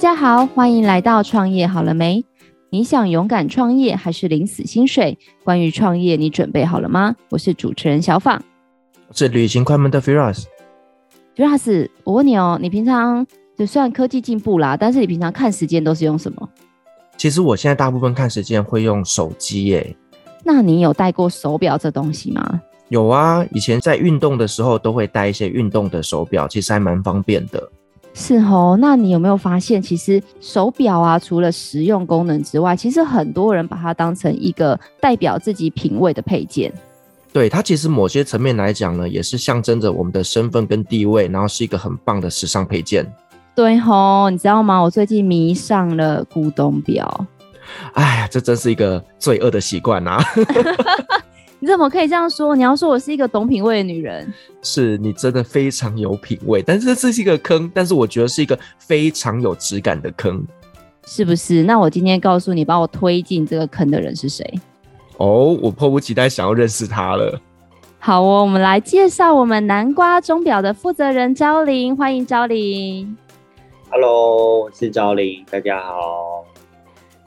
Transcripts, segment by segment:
家好，欢迎来到创业好了没？你想勇敢创业还是领死薪水？关于创业，你准备好了吗？我是主持人小访，我是旅行快门的 Firas。Firas，我问你哦，你平常就算科技进步啦，但是你平常看时间都是用什么？其实我现在大部分看时间会用手机耶。那你有戴过手表这东西吗？有啊，以前在运动的时候都会戴一些运动的手表，其实还蛮方便的。是哦，那你有没有发现，其实手表啊，除了实用功能之外，其实很多人把它当成一个代表自己品味的配件。对，它其实某些层面来讲呢，也是象征着我们的身份跟地位，然后是一个很棒的时尚配件。对吼，你知道吗？我最近迷上了古董表。哎呀，这真是一个罪恶的习惯啊！你怎么可以这样说？你要说我是一个懂品味的女人，是你真的非常有品味，但是这是一个坑，但是我觉得是一个非常有质感的坑，是不是？那我今天告诉你，把我推进这个坑的人是谁？哦，我迫不及待想要认识他了。好哦，我们来介绍我们南瓜钟表的负责人昭林，欢迎昭林。Hello，我是昭林，大家好。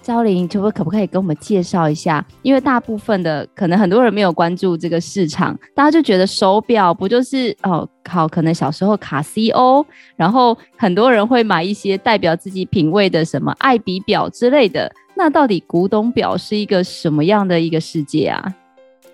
昭霖，可不可不可以跟我们介绍一下？因为大部分的可能很多人没有关注这个市场，大家就觉得手表不就是哦，好，可能小时候卡西欧，然后很多人会买一些代表自己品味的什么爱彼表之类的。那到底古董表是一个什么样的一个世界啊？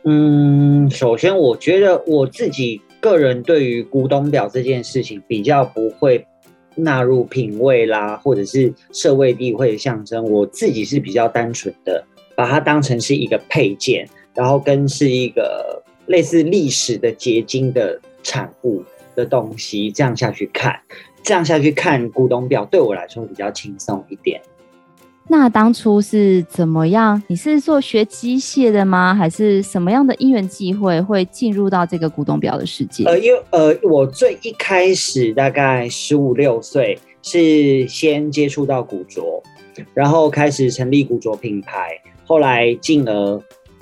嗯，首先我觉得我自己个人对于古董表这件事情比较不会。纳入品味啦，或者是社会地位的象征，我自己是比较单纯的，把它当成是一个配件，然后跟是一个类似历史的结晶的产物的东西，这样下去看，这样下去看古董表，对我来说比较轻松一点。那当初是怎么样？你是做学机械的吗？还是什么样的因缘际会会进入到这个古董表的世界？呃，因为呃，我最一开始大概十五六岁，是先接触到古着，然后开始成立古着品牌，后来进而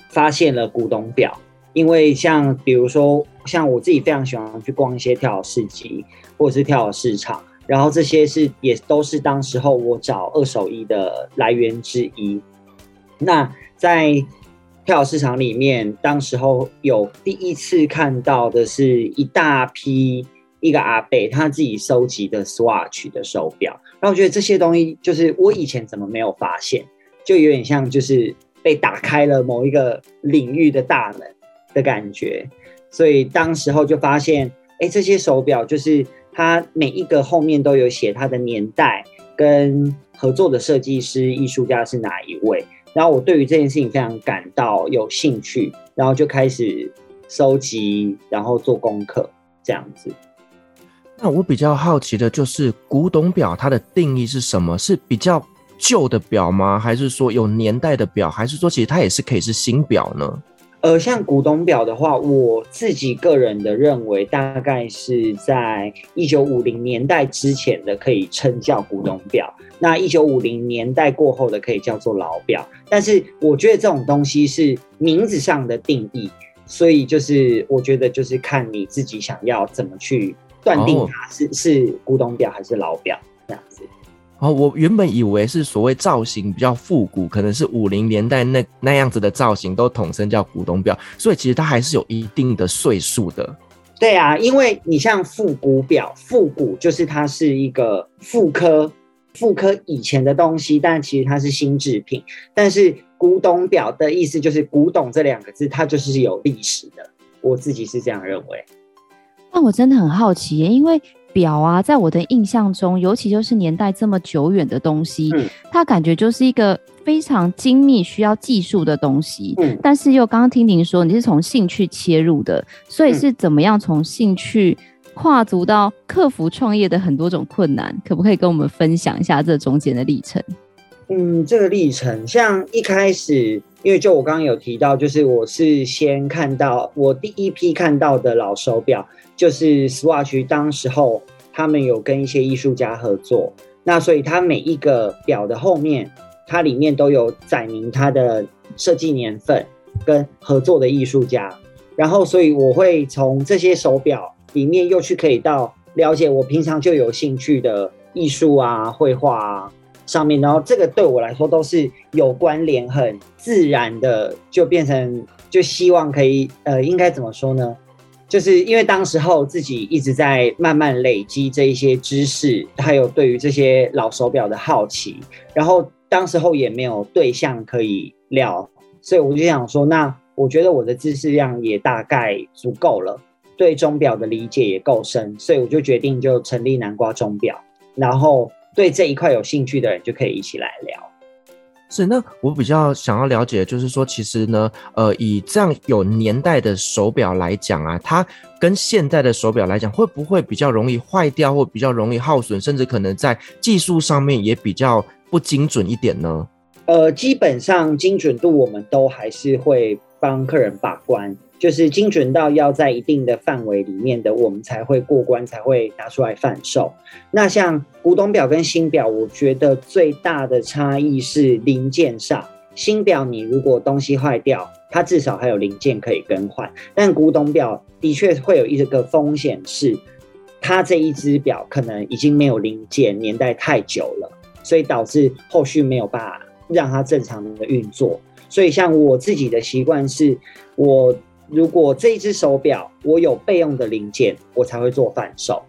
发现了古董表。因为像比如说，像我自己非常喜欢去逛一些跳蚤市集，或者是跳蚤市场。然后这些是也都是当时候我找二手衣的来源之一。那在跳蚤市场里面，当时候有第一次看到的是一大批一个阿伯他自己收集的 Swatch 的手表，然后我觉得这些东西就是我以前怎么没有发现，就有点像就是被打开了某一个领域的大门的感觉。所以当时候就发现，哎，这些手表就是。它每一个后面都有写它的年代跟合作的设计师、艺术家是哪一位，然后我对于这件事情非常感到有兴趣，然后就开始收集，然后做功课这样子。那我比较好奇的就是古董表它的定义是什么？是比较旧的表吗？还是说有年代的表？还是说其实它也是可以是新表呢？呃，像古董表的话，我自己个人的认为，大概是在一九五零年代之前的可以称叫古董表，那一九五零年代过后的可以叫做老表。但是我觉得这种东西是名字上的定义，所以就是我觉得就是看你自己想要怎么去断定它是、oh. 是古董表还是老表。哦，我原本以为是所谓造型比较复古，可能是五零年代那那样子的造型都统称叫古董表，所以其实它还是有一定的岁数的。对啊，因为你像复古表，复古就是它是一个复刻，复刻以前的东西，但其实它是新制品。但是古董表的意思就是“古董”这两个字，它就是有历史的。我自己是这样认为。那我真的很好奇耶，因为。表啊，在我的印象中，尤其就是年代这么久远的东西，嗯，它感觉就是一个非常精密、需要技术的东西。嗯，但是又刚刚听您说，你是从兴趣切入的，所以是怎么样从兴趣跨足到克服创业的很多种困难？可不可以跟我们分享一下这中间的历程？嗯，这个历程，像一开始，因为就我刚刚有提到，就是我是先看到我第一批看到的老手表。就是 Swatch 当时候，他们有跟一些艺术家合作，那所以它每一个表的后面，它里面都有载明它的设计年份跟合作的艺术家，然后所以我会从这些手表里面又去可以到了解我平常就有兴趣的艺术啊、绘画啊上面，然后这个对我来说都是有关联、很自然的，就变成就希望可以呃，应该怎么说呢？就是因为当时候自己一直在慢慢累积这一些知识，还有对于这些老手表的好奇，然后当时候也没有对象可以聊，所以我就想说，那我觉得我的知识量也大概足够了，对钟表的理解也够深，所以我就决定就成立南瓜钟表，然后对这一块有兴趣的人就可以一起来聊。是，那我比较想要了解，就是说，其实呢，呃，以这样有年代的手表来讲啊，它跟现在的手表来讲，会不会比较容易坏掉，或比较容易耗损，甚至可能在技术上面也比较不精准一点呢？呃，基本上精准度我们都还是会帮客人把关。就是精准到要在一定的范围里面的，我们才会过关，才会拿出来贩售。那像古董表跟新表，我觉得最大的差异是零件上。新表你如果东西坏掉，它至少还有零件可以更换。但古董表的确会有一个风险是，它这一只表可能已经没有零件，年代太久了，所以导致后续没有办法让它正常的运作。所以像我自己的习惯是，我。如果这一只手表我有备用的零件，我才会做贩售。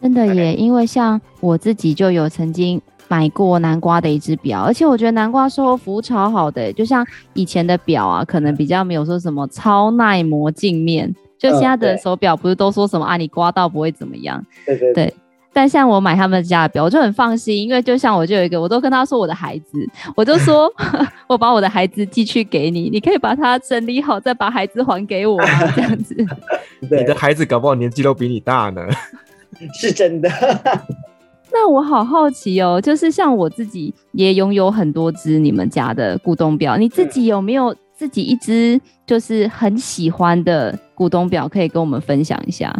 真的耶，因为像我自己就有曾经买过南瓜的一只表，而且我觉得南瓜售后服务超好的，就像以前的表啊，可能比较没有说什么超耐磨镜面，就现在的手表不是都说什么啊，你刮到不会怎么样？对对对。但像我买他们家的表，我就很放心，因为就像我就有一个，我都跟他说我的孩子，我就说 我把我的孩子寄去给你，你可以把它整理好，再把孩子还给我，这样子。你的孩子搞不好年纪都比你大呢，是真的。那我好好奇哦，就是像我自己也拥有很多只你们家的股东表，你自己有没有自己一只就是很喜欢的股东表，可以跟我们分享一下？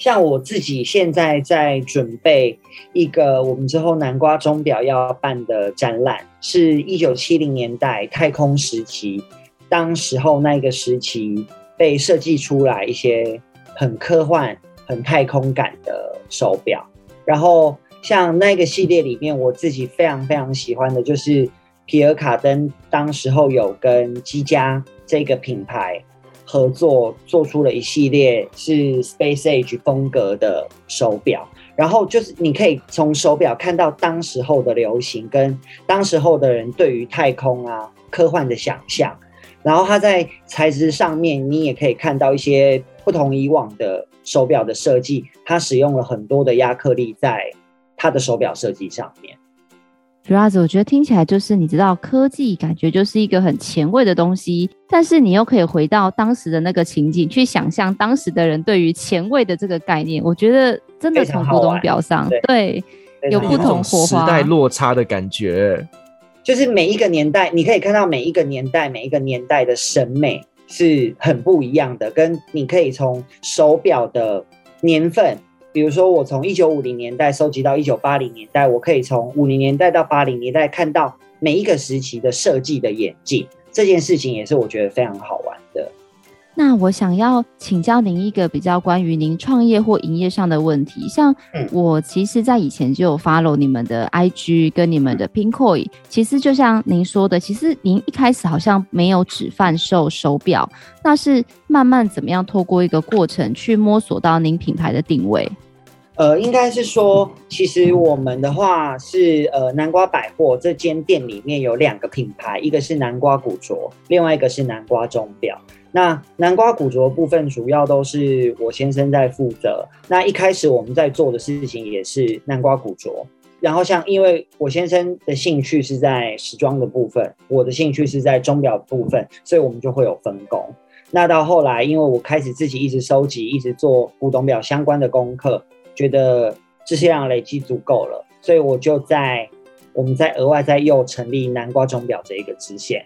像我自己现在在准备一个我们之后南瓜钟表要办的展览，是一九七零年代太空时期，当时候那个时期被设计出来一些很科幻、很太空感的手表。然后像那个系列里面，我自己非常非常喜欢的就是皮尔卡登，当时候有跟积家这个品牌。合作做出了一系列是 Space Age 风格的手表，然后就是你可以从手表看到当时候的流行跟当时候的人对于太空啊科幻的想象，然后它在材质上面你也可以看到一些不同以往的手表的设计，它使用了很多的亚克力在它的手表设计上面。主要子，我觉得听起来就是你知道科技，感觉就是一个很前卫的东西，但是你又可以回到当时的那个情景，去想象当时的人对于前卫的这个概念。我觉得真的从古董表上，对，对有不同火花，时代落差的感觉。就是每一个年代，你可以看到每一个年代，每一个年代的审美是很不一样的，跟你可以从手表的年份。比如说，我从一九五零年代收集到一九八零年代，我可以从五零年代到八零年代看到每一个时期的设计的演进，这件事情也是我觉得非常好玩。那我想要请教您一个比较关于您创业或营业上的问题，像我其实，在以前就有 follow 你们的 IG 跟你们的 Pinkoi，其实就像您说的，其实您一开始好像没有只贩售手表，那是慢慢怎么样透过一个过程去摸索到您品牌的定位？呃，应该是说，其实我们的话是呃南瓜百货这间店里面有两个品牌，一个是南瓜古着，另外一个是南瓜钟表。那南瓜古着部分主要都是我先生在负责。那一开始我们在做的事情也是南瓜古着，然后像因为我先生的兴趣是在时装的部分，我的兴趣是在钟表部分，所以我们就会有分工。那到后来，因为我开始自己一直收集，一直做古董表相关的功课，觉得这些量累积足够了，所以我就在我们在额外再又成立南瓜钟表这一个支线。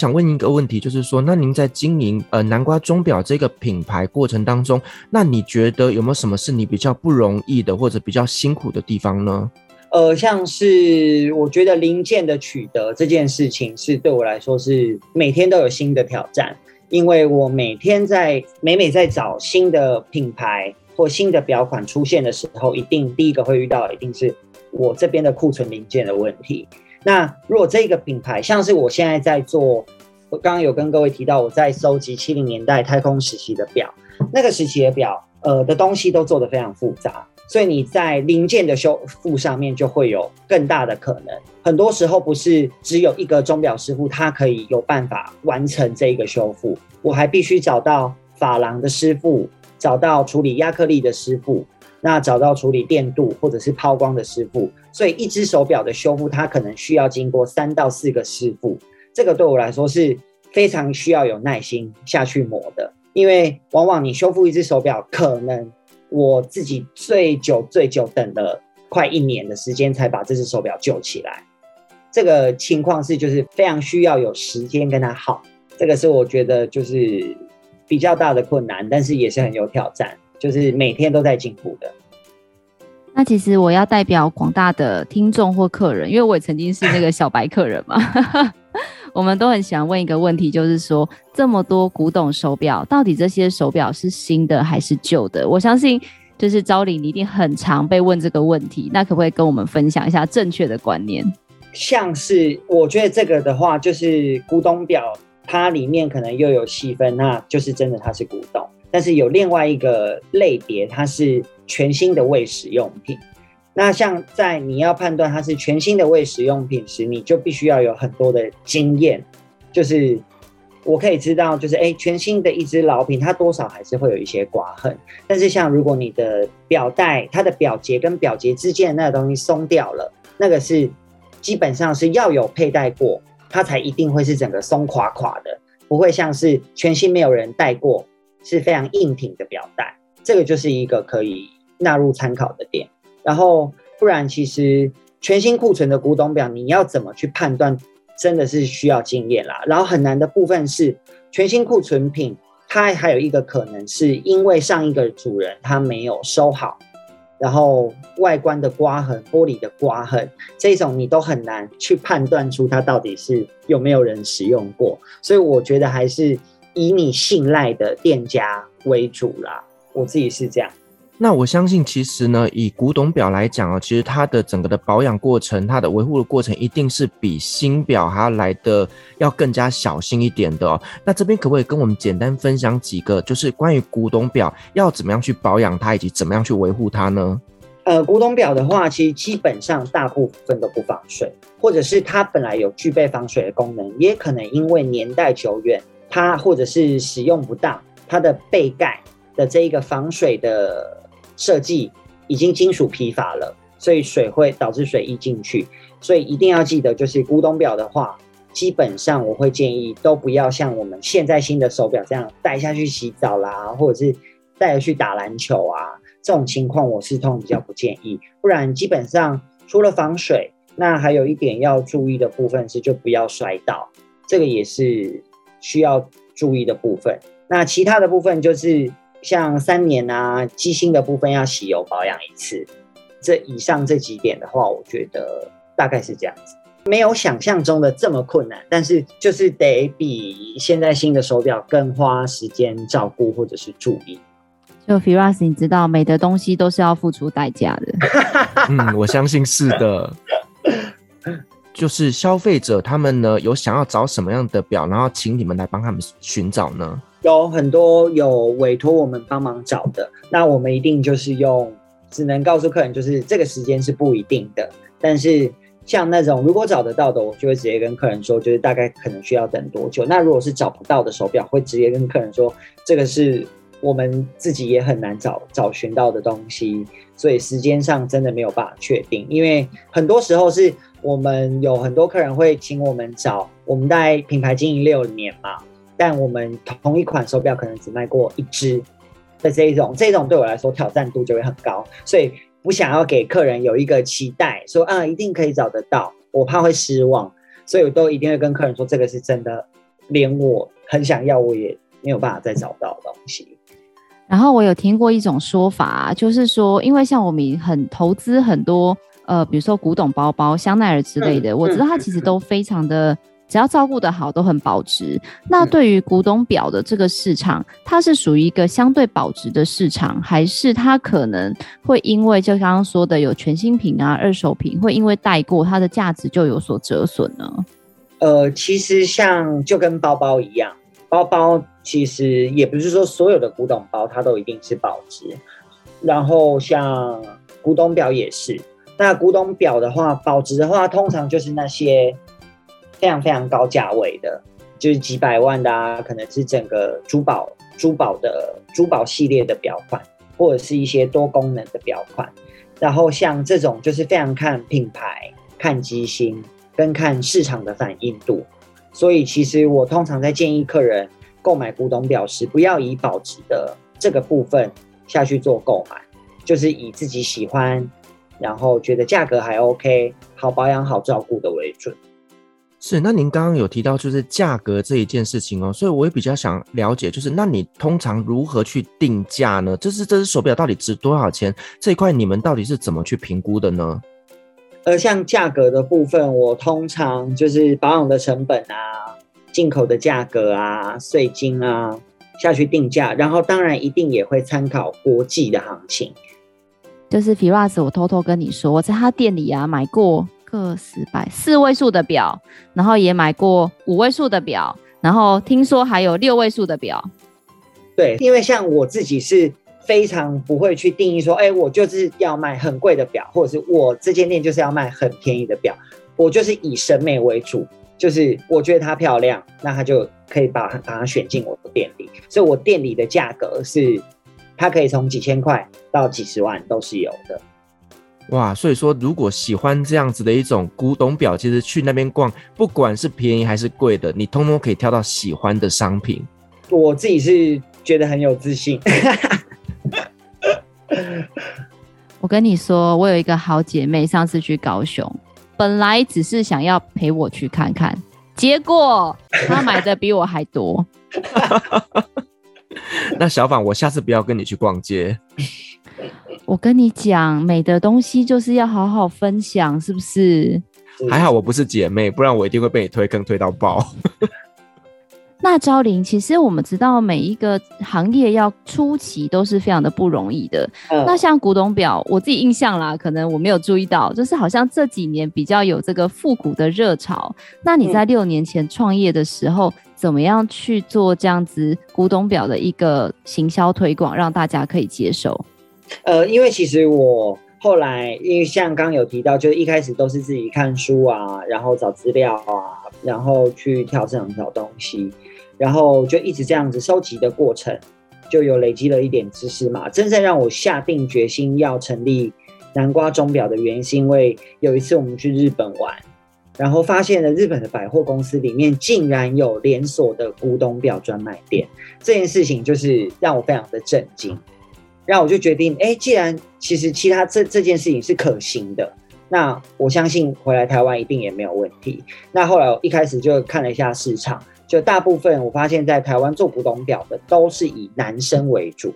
想问您一个问题，就是说，那您在经营呃南瓜钟表这个品牌过程当中，那你觉得有没有什么是你比较不容易的，或者比较辛苦的地方呢？呃，像是我觉得零件的取得这件事情，是对我来说是每天都有新的挑战，因为我每天在每每在找新的品牌或新的表款出现的时候，一定第一个会遇到一定是我这边的库存零件的问题。那如果这个品牌像是我现在在做，我刚刚有跟各位提到我在收集七零年代太空时期的表，那个时期的表，呃的东西都做得非常复杂，所以你在零件的修复上面就会有更大的可能。很多时候不是只有一个钟表师傅他可以有办法完成这一个修复，我还必须找到珐琅的师傅，找到处理亚克力的师傅。那找到处理电镀或者是抛光的师傅，所以一只手表的修复，它可能需要经过三到四个师傅。这个对我来说是非常需要有耐心下去磨的，因为往往你修复一只手表，可能我自己最久最久等了快一年的时间才把这只手表救起来。这个情况是就是非常需要有时间跟它耗，这个是我觉得就是比较大的困难，但是也是很有挑战。就是每天都在进步的。那其实我要代表广大的听众或客人，因为我也曾经是那个小白客人嘛，我们都很想问一个问题，就是说这么多古董手表，到底这些手表是新的还是旧的？我相信就是昭玲，你一定很常被问这个问题。那可不可以跟我们分享一下正确的观念？像是我觉得这个的话，就是古董表，它里面可能又有细分，那就是真的它是古董。但是有另外一个类别，它是全新的未使用品。那像在你要判断它是全新的未使用品时，你就必须要有很多的经验。就是我可以知道，就是哎，全新的一只老品，它多少还是会有一些刮痕。但是像如果你的表带，它的表节跟表节之间的那个东西松掉了，那个是基本上是要有佩戴过，它才一定会是整个松垮垮的，不会像是全新没有人戴过。是非常硬挺的表带，这个就是一个可以纳入参考的点。然后，不然其实全新库存的古董表，你要怎么去判断，真的是需要经验啦。然后很难的部分是，全新库存品，它还有一个可能是因为上一个主人他没有收好，然后外观的刮痕、玻璃的刮痕，这种你都很难去判断出它到底是有没有人使用过。所以我觉得还是。以你信赖的店家为主啦，我自己是这样。那我相信，其实呢，以古董表来讲啊，其实它的整个的保养过程，它的维护的过程，一定是比新表还要来的要更加小心一点的哦。那这边可不可以跟我们简单分享几个，就是关于古董表要怎么样去保养它，以及怎么样去维护它呢？呃，古董表的话，其实基本上大部分都不防水，或者是它本来有具备防水的功能，也可能因为年代久远。它或者是使用不当，它的背盖的这一个防水的设计已经金属疲乏了，所以水会导致水溢进去。所以一定要记得，就是古董表的话，基本上我会建议都不要像我们现在新的手表这样带下去洗澡啦，或者是带着去打篮球啊，这种情况我是通比较不建议。不然基本上除了防水，那还有一点要注意的部分是，就不要摔倒，这个也是。需要注意的部分，那其他的部分就是像三年啊，机芯的部分要洗油保养一次。这以上这几点的话，我觉得大概是这样子，没有想象中的这么困难，但是就是得比现在新的手表更花时间照顾或者是注意。就 Firas，你知道美的东西都是要付出代价的。嗯，我相信是的。就是消费者他们呢，有想要找什么样的表，然后请你们来帮他们寻找呢？有很多有委托我们帮忙找的，那我们一定就是用，只能告诉客人就是这个时间是不一定的。但是像那种如果找得到的，我就会直接跟客人说，就是大概可能需要等多久。那如果是找不到的手表，会直接跟客人说，这个是我们自己也很难找找寻到的东西，所以时间上真的没有办法确定，因为很多时候是。我们有很多客人会请我们找，我们在品牌经营六年嘛，但我们同一款手表可能只卖过一只的这一种，这种对我来说挑战度就会很高，所以不想要给客人有一个期待，说啊一定可以找得到，我怕会失望，所以我都一定会跟客人说，这个是真的，连我很想要我也没有办法再找到的东西。然后我有听过一种说法，就是说，因为像我们很投资很多。呃，比如说古董包包、香奈儿之类的，我知道它其实都非常的只要照顾得好，都很保值。那对于古董表的这个市场，它是属于一个相对保值的市场，还是它可能会因为就刚刚说的有全新品啊、二手品，会因为带过它的价值就有所折损呢？呃，其实像就跟包包一样，包包其实也不是说所有的古董包它都一定是保值，然后像古董表也是。那古董表的话，保值的话，通常就是那些。非常非常高价位的，就是几百万的啊，可能是整个珠宝珠宝的珠宝系列的表款，或者是一些多功能的表款。然后像这种就是非常看品牌、看机芯跟看市场的反应度。所以其实我通常在建议客人购买古董表时，不要以保值的这个部分下去做购买，就是以自己喜欢，然后觉得价格还 OK、好保养、好照顾的为准。是，那您刚刚有提到就是价格这一件事情哦，所以我也比较想了解，就是那你通常如何去定价呢？就是这只手表到底值多少钱？这一块你们到底是怎么去评估的呢？呃，像价格的部分，我通常就是保养的成本啊、进口的价格啊、税金啊下去定价，然后当然一定也会参考国际的行情。就是 Firas，我偷偷跟你说，我在他店里啊买过。个十百四位数的表，然后也买过五位数的表，然后听说还有六位数的表。对，因为像我自己是非常不会去定义说，哎，我就是要卖很贵的表，或者是我这间店就是要卖很便宜的表。我就是以审美为主，就是我觉得它漂亮，那它就可以把把它选进我的店里。所以我店里的价格是，它可以从几千块到几十万都是有的。哇，所以说，如果喜欢这样子的一种古董表，其实去那边逛，不管是便宜还是贵的，你通通可以挑到喜欢的商品。我自己是觉得很有自信。我跟你说，我有一个好姐妹，上次去高雄，本来只是想要陪我去看看，结果她买的比我还多。那小访，我下次不要跟你去逛街。我跟你讲，美的东西就是要好好分享，是不是？还好我不是姐妹，不然我一定会被你推坑推到爆。那昭林，其实我们知道每一个行业要初期都是非常的不容易的。嗯、那像古董表，我自己印象啦，可能我没有注意到，就是好像这几年比较有这个复古的热潮。那你在六年前创业的时候，嗯、怎么样去做这样子古董表的一个行销推广，让大家可以接受？呃，因为其实我后来，因为像刚有提到，就是一开始都是自己看书啊，然后找资料啊，然后去跳市场找东西，然后就一直这样子收集的过程，就有累积了一点知识嘛。真正让我下定决心要成立南瓜钟表的原因，是因为有一次我们去日本玩，然后发现了日本的百货公司里面竟然有连锁的古董表专卖店，这件事情就是让我非常的震惊。然后我就决定，哎，既然其实其他这这件事情是可行的，那我相信回来台湾一定也没有问题。那后来我一开始就看了一下市场，就大部分我发现，在台湾做古董表的都是以男生为主，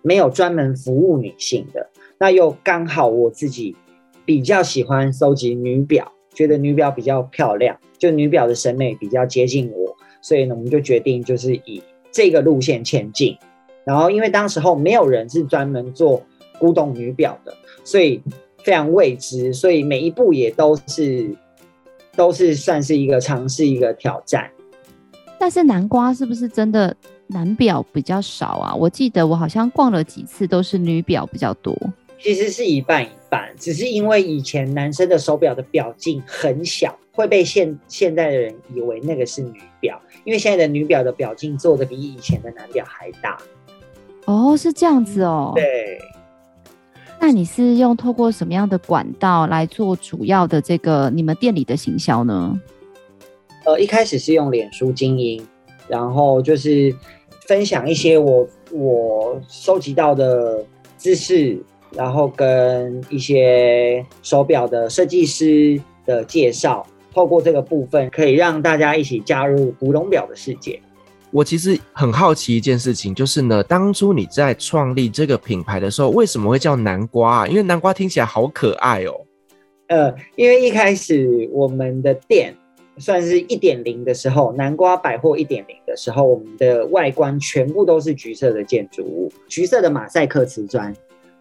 没有专门服务女性的。那又刚好我自己比较喜欢收集女表，觉得女表比较漂亮，就女表的审美比较接近我，所以呢，我们就决定就是以这个路线前进。然后，因为当时候没有人是专门做古董女表的，所以非常未知，所以每一步也都是都是算是一个尝试，一个挑战。但是南瓜是不是真的男表比较少啊？我记得我好像逛了几次，都是女表比较多。其实是一半一半，只是因为以前男生的手表的表径很小，会被现现在的人以为那个是女表，因为现在的女表的表径做的比以前的男表还大。哦，是这样子哦。对，那你是用透过什么样的管道来做主要的这个你们店里的行销呢？呃，一开始是用脸书经营，然后就是分享一些我我收集到的知识，然后跟一些手表的设计师的介绍，透过这个部分可以让大家一起加入古董表的世界。我其实很好奇一件事情，就是呢，当初你在创立这个品牌的时候，为什么会叫南瓜啊？因为南瓜听起来好可爱哦。呃，因为一开始我们的店算是一点零的时候，南瓜百货一点零的时候，我们的外观全部都是橘色的建筑物，橘色的马赛克瓷砖，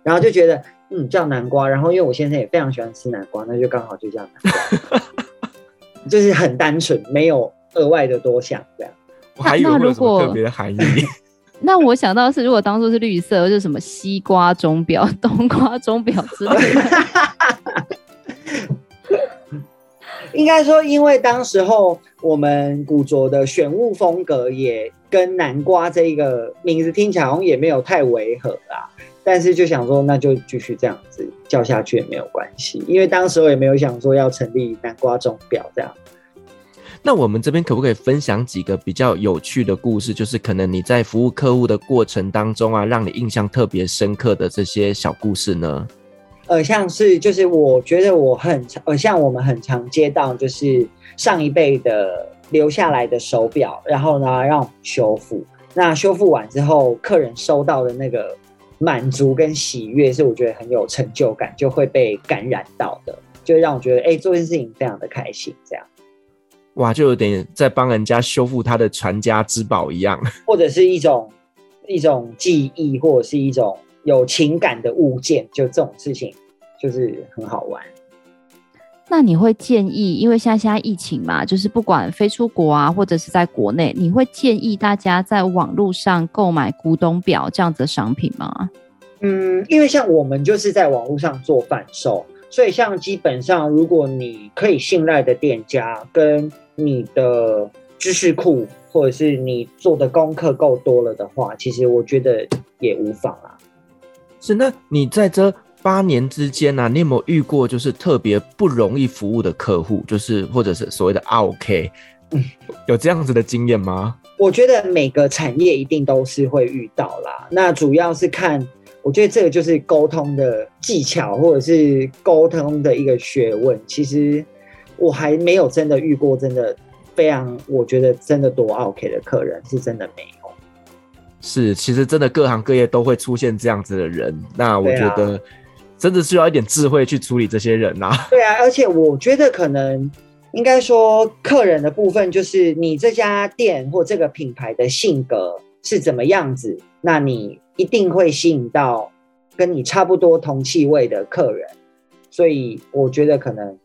然后就觉得嗯叫南瓜，然后因为我先生也非常喜欢吃南瓜，那就刚好就叫南瓜，就是很单纯，没有额外的多想这样。我还以为有什么特别的含义。那我想到是，如果当初是绿色，就是什么西瓜钟表、冬瓜钟表之类的。应该说，因为当时候我们古着的选物风格也跟南瓜这一个名字听起来好像也没有太违和啦，但是就想说，那就继续这样子叫下去也没有关系，因为当时候也没有想说要成立南瓜钟表这样。那我们这边可不可以分享几个比较有趣的故事？就是可能你在服务客户的过程当中啊，让你印象特别深刻的这些小故事呢？呃，像是就是我觉得我很呃，像我们很常接到就是上一辈的留下来的手表，然后呢让我们修复。那修复完之后，客人收到的那个满足跟喜悦，是我觉得很有成就感，就会被感染到的，就让我觉得哎，做件事情非常的开心，这样。哇，就有点在帮人家修复他的传家之宝一样，或者是一种一种记忆，或者是一种有情感的物件，就这种事情就是很好玩。那你会建议，因为现在现在疫情嘛，就是不管飞出国啊，或者是在国内，你会建议大家在网络上购买古董表这样子的商品吗？嗯，因为像我们就是在网络上做贩售，所以像基本上，如果你可以信赖的店家跟你的知识库，或者是你做的功课够多了的话，其实我觉得也无妨啊。是，那你在这八年之间呢、啊，你有没有遇过就是特别不容易服务的客户，就是或者是所谓的 OK，嗯，有这样子的经验吗？我觉得每个产业一定都是会遇到啦。那主要是看，我觉得这个就是沟通的技巧，或者是沟通的一个学问。其实。我还没有真的遇过真的非常，我觉得真的多 OK 的客人，是真的没有。是，其实真的各行各业都会出现这样子的人。那我觉得真的需要一点智慧去处理这些人呐、啊。对啊，而且我觉得可能应该说，客人的部分就是你这家店或这个品牌的性格是怎么样子，那你一定会吸引到跟你差不多同气味的客人。所以我觉得可能。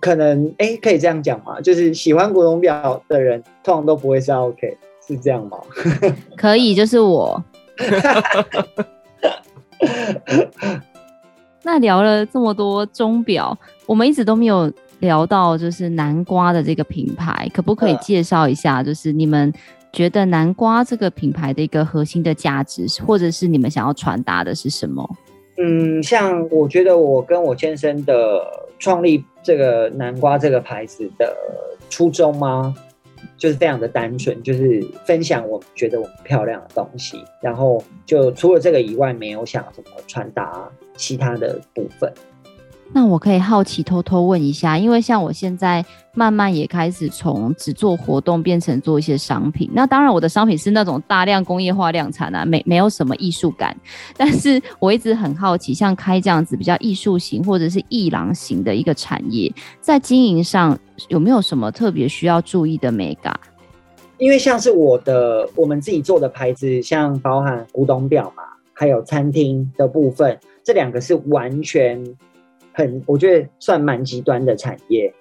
可能哎、欸，可以这样讲吗？就是喜欢古董表的人，通常都不会是 OK，是这样吗？可以，就是我。那聊了这么多钟表，我们一直都没有聊到，就是南瓜的这个品牌，可不可以介绍一下？就是你们觉得南瓜这个品牌的一个核心的价值，或者是你们想要传达的是什么？嗯，像我觉得我跟我先生的创立这个南瓜这个牌子的初衷吗？就是非常的单纯，就是分享我觉得我们漂亮的东西，然后就除了这个以外，没有想怎么传达其他的部分。那我可以好奇偷偷问一下，因为像我现在慢慢也开始从只做活动变成做一些商品。那当然，我的商品是那种大量工业化量产啊，没没有什么艺术感。但是我一直很好奇，像开这样子比较艺术型或者是艺廊型的一个产业，在经营上有没有什么特别需要注意的美感？因为像是我的我们自己做的牌子，像包含古董表嘛，还有餐厅的部分，这两个是完全。很，我觉得算蛮极端的产业，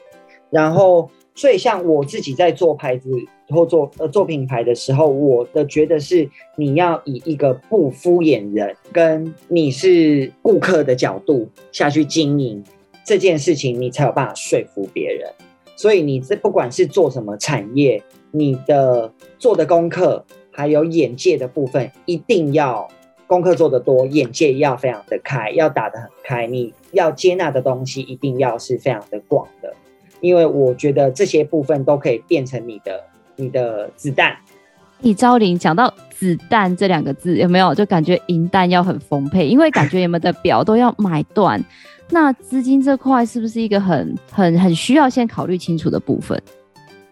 然后，所以像我自己在做牌子或做呃做品牌的时候，我的觉得是你要以一个不敷衍人，跟你是顾客的角度下去经营这件事情，你才有办法说服别人。所以你这不管是做什么产业，你的做的功课还有眼界的部分，一定要。功课做得多，眼界要非常的开，要打得很开。你要接纳的东西一定要是非常的广的，因为我觉得这些部分都可以变成你的你的子弹。李昭玲讲到子弹这两个字，有没有就感觉银弹要很丰沛？因为感觉你们的表都要买断，那资金这块是不是一个很很很需要先考虑清楚的部分？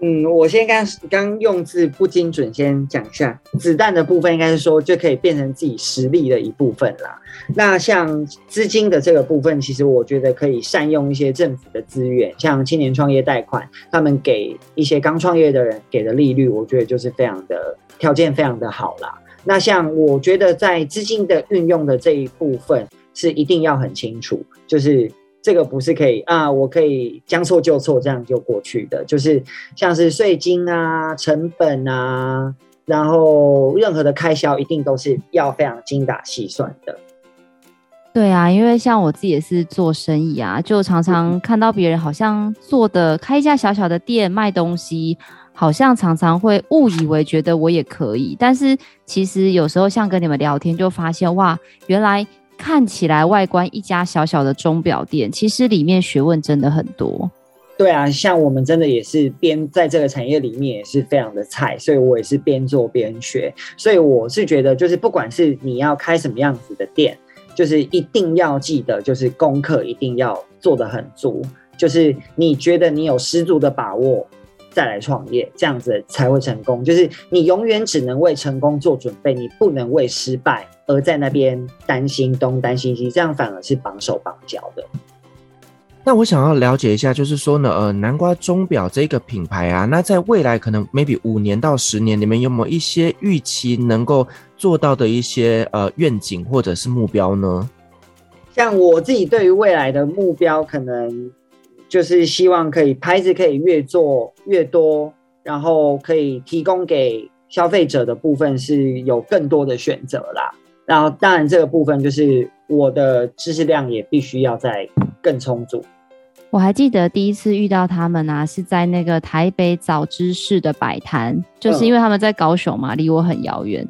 嗯，我先刚刚用字不精准，先讲一下子弹的部分，应该是说就可以变成自己实力的一部分啦。那像资金的这个部分，其实我觉得可以善用一些政府的资源，像青年创业贷款，他们给一些刚创业的人给的利率，我觉得就是非常的条件非常的好啦。那像我觉得在资金的运用的这一部分，是一定要很清楚，就是。这个不是可以啊，我可以将错就错，这样就过去的，就是像是税金啊、成本啊，然后任何的开销一定都是要非常精打细算的。对啊，因为像我自己也是做生意啊，就常常看到别人好像做的开一家小小的店卖东西，好像常常会误以为觉得我也可以，但是其实有时候像跟你们聊天就发现哇，原来。看起来外观一家小小的钟表店，其实里面学问真的很多。对啊，像我们真的也是边在这个产业里面也是非常的菜，所以我也是边做边学。所以我是觉得，就是不管是你要开什么样子的店，就是一定要记得，就是功课一定要做得很足。就是你觉得你有十足的把握。再来创业，这样子才会成功。就是你永远只能为成功做准备，你不能为失败而在那边担心东担心西，这样反而是绑手绑脚的。那我想要了解一下，就是说呢，呃，南瓜钟表这个品牌啊，那在未来可能 maybe 五年到十年，你们有没有一些预期能够做到的一些呃愿景或者是目标呢？像我自己对于未来的目标，可能。就是希望可以牌子可以越做越多，然后可以提供给消费者的部分是有更多的选择啦。然后当然这个部分就是我的知识量也必须要再更充足。我还记得第一次遇到他们啊，是在那个台北早知识的摆摊，就是因为他们在高雄嘛，离我很遥远。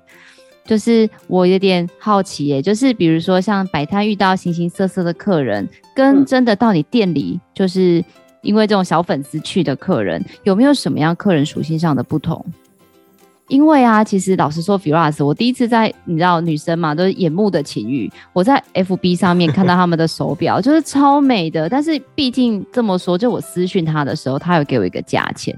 就是我有点好奇耶，就是比如说像摆摊遇到形形色色的客人，跟真的到你店里，就是因为这种小粉丝去的客人，有没有什么样客人属性上的不同？因为啊，其实老实说，Firas，我第一次在你知道女生嘛，都是眼目的情欲，我在 FB 上面看到他们的手表，就是超美的。但是毕竟这么说，就我私讯他的时候，他有给我一个价钱。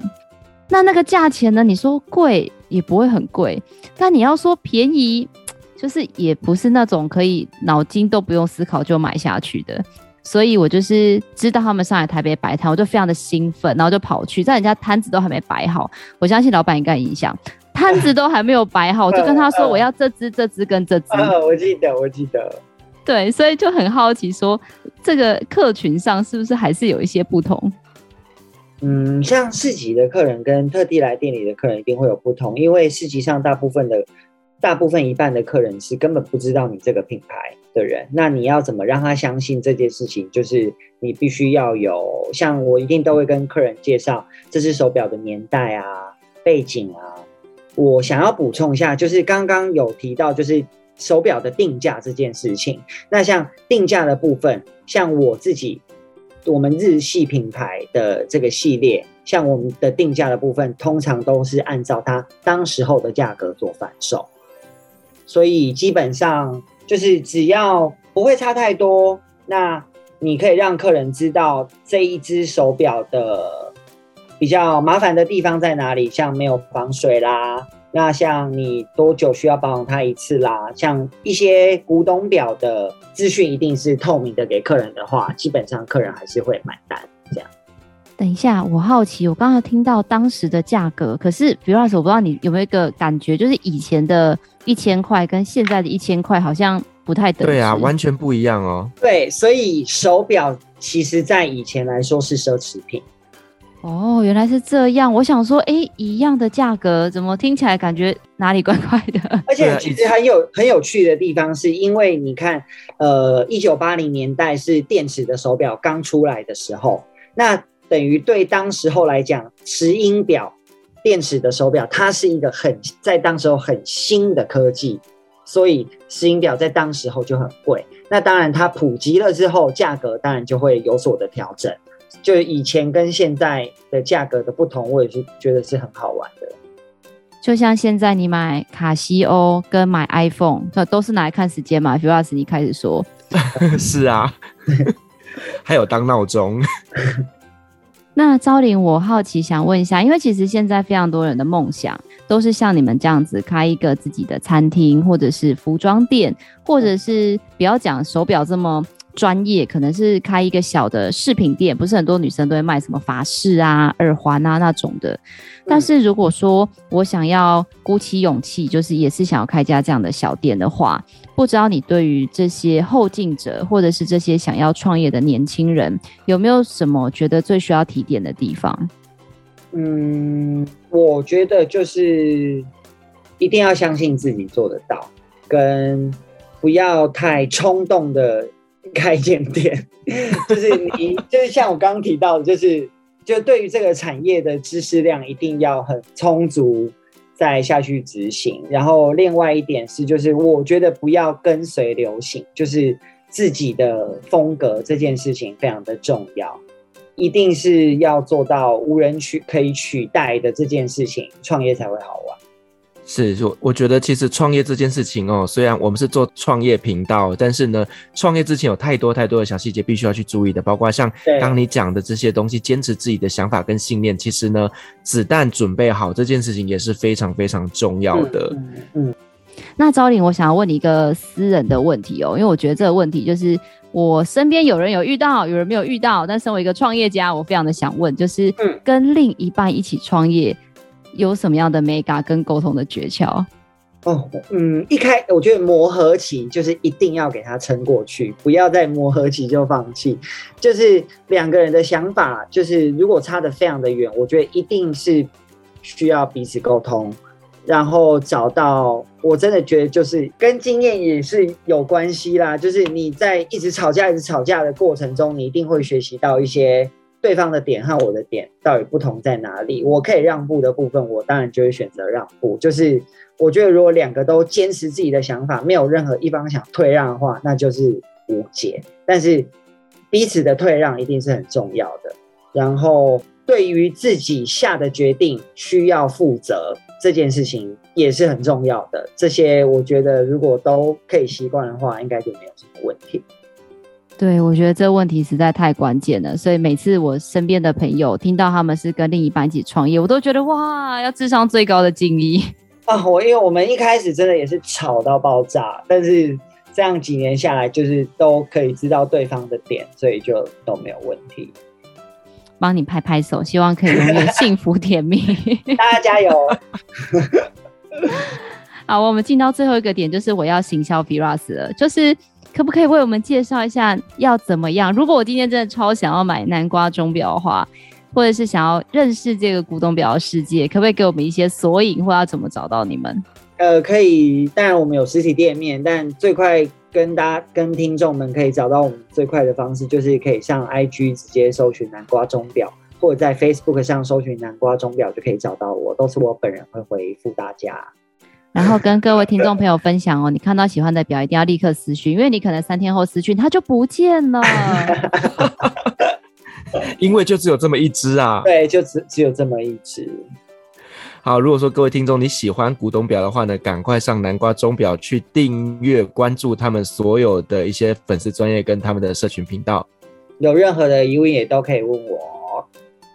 那那个价钱呢？你说贵也不会很贵，但你要说便宜，就是也不是那种可以脑筋都不用思考就买下去的。所以我就是知道他们上来台北摆摊，我就非常的兴奋，然后就跑去，在人家摊子都还没摆好，我相信老板应该印象，摊子都还没有摆好，我就跟他说我要这只、这只跟这只。我记得，我记得。对，所以就很好奇说，这个客群上是不是还是有一些不同？嗯，像市集的客人跟特地来店里的客人一定会有不同，因为市集上大部分的、大部分一半的客人是根本不知道你这个品牌的人，那你要怎么让他相信这件事情？就是你必须要有，像我一定都会跟客人介绍这只手表的年代啊、背景啊。我想要补充一下，就是刚刚有提到，就是手表的定价这件事情。那像定价的部分，像我自己。我们日系品牌的这个系列，像我们的定价的部分，通常都是按照它当时候的价格做反售，所以基本上就是只要不会差太多，那你可以让客人知道这一只手表的比较麻烦的地方在哪里，像没有防水啦。那像你多久需要保养它一次啦？像一些古董表的资讯一定是透明的给客人的话，基本上客人还是会买单。这样。等一下，我好奇，我刚刚听到当时的价格，可是比如说，我不知道你有没有一个感觉，就是以前的一千块跟现在的一千块好像不太等。对啊，完全不一样哦。对，所以手表其实在以前来说是奢侈品。哦，原来是这样。我想说，哎，一样的价格，怎么听起来感觉哪里怪怪的？而且其实很有很有趣的地方，是因为你看，呃，一九八零年代是电池的手表刚出来的时候，那等于对当时候来讲，石英表电池的手表，它是一个很在当时候很新的科技，所以石英表在当时候就很贵。那当然，它普及了之后，价格当然就会有所的调整。就以前跟现在的价格的不同，我也是觉得是很好玩的。就像现在你买卡西欧跟买 iPhone，这都是拿来看时间嘛？Firas，你开始说。是啊，还有当闹钟。那昭霖，我好奇想问一下，因为其实现在非常多人的梦想都是像你们这样子开一个自己的餐厅，或者是服装店，或者是不要讲手表这么。专业可能是开一个小的饰品店，不是很多女生都会卖什么法饰啊、耳环啊那种的。但是如果说我想要鼓起勇气，就是也是想要开家这样的小店的话，不知道你对于这些后进者，或者是这些想要创业的年轻人，有没有什么觉得最需要提点的地方？嗯，我觉得就是一定要相信自己做得到，跟不要太冲动的。开一间店，就是你，就是像我刚刚提到的，就是就对于这个产业的知识量一定要很充足，再下去执行。然后另外一点是，就是我觉得不要跟随流行，就是自己的风格这件事情非常的重要，一定是要做到无人取可以取代的这件事情，创业才会好玩。是，我我觉得其实创业这件事情哦，虽然我们是做创业频道，但是呢，创业之前有太多太多的小细节必须要去注意的，包括像刚你讲的这些东西，坚持自己的想法跟信念，其实呢，子弹准备好这件事情也是非常非常重要的。嗯，嗯，嗯，那昭林，我想要问你一个私人的问题哦，因为我觉得这个问题就是我身边有人有遇到，有人没有遇到，但身为一个创业家，我非常的想问，就是跟另一半一起创业。有什么样的眉角跟沟通的诀窍？哦，嗯，一开我觉得磨合期就是一定要给他撑过去，不要在磨合期就放弃。就是两个人的想法，就是如果差得非常的远，我觉得一定是需要彼此沟通，然后找到。我真的觉得就是跟经验也是有关系啦。就是你在一直吵架、一直吵架的过程中，你一定会学习到一些。对方的点和我的点到底不同在哪里？我可以让步的部分，我当然就会选择让步。就是我觉得，如果两个都坚持自己的想法，没有任何一方想退让的话，那就是无解。但是彼此的退让一定是很重要的。然后对于自己下的决定需要负责，这件事情也是很重要的。这些我觉得，如果都可以习惯的话，应该就没有什么问题。对，我觉得这个问题实在太关键了，所以每次我身边的朋友听到他们是跟另一半一起创业，我都觉得哇，要智商最高的敬意 啊！我因为我们一开始真的也是吵到爆炸，但是这样几年下来，就是都可以知道对方的点，所以就都没有问题。帮你拍拍手，希望可以永远幸福甜蜜，大家加油！好，我们进到最后一个点，就是我要行销 Firas 了，就是。可不可以为我们介绍一下要怎么样？如果我今天真的超想要买南瓜钟表的话，或者是想要认识这个古董表的世界，可不可以给我们一些索引，或要怎么找到你们？呃，可以，当然我们有实体店面，但最快跟大家、跟听众们可以找到我们最快的方式，就是可以上 IG 直接搜寻南瓜钟表，或者在 Facebook 上搜寻南瓜钟表就可以找到我，都是我本人会回复大家。然后跟各位听众朋友分享哦，你看到喜欢的表一定要立刻私讯，因为你可能三天后私讯它就不见了，因为就只有这么一只啊。对，就只只有这么一只。好，如果说各位听众你喜欢古董表的话呢，赶快上南瓜钟表去订阅关注他们所有的一些粉丝专业跟他们的社群频道，有任何的疑问也都可以问我。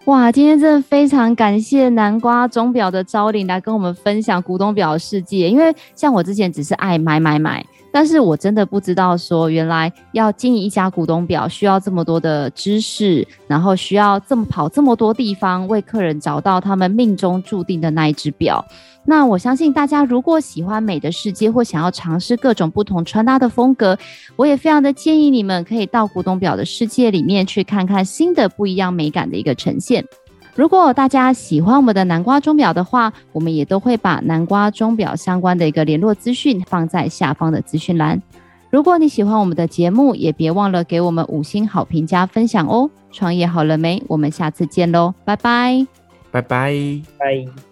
哇，今天真的非常感谢南瓜钟表的招领来跟我们分享古董表的世界。因为像我之前只是爱买买买，但是我真的不知道说原来要经营一家古董表需要这么多的知识，然后需要这么跑这么多地方为客人找到他们命中注定的那一只表。那我相信大家如果喜欢美的世界或想要尝试各种不同穿搭的风格，我也非常的建议你们可以到古董表的世界里面去看看新的不一样美感的一个呈现。如果大家喜欢我们的南瓜钟表的话，我们也都会把南瓜钟表相关的一个联络资讯放在下方的资讯栏。如果你喜欢我们的节目，也别忘了给我们五星好评加分享哦。创业好了没？我们下次见喽，拜拜，拜拜，拜。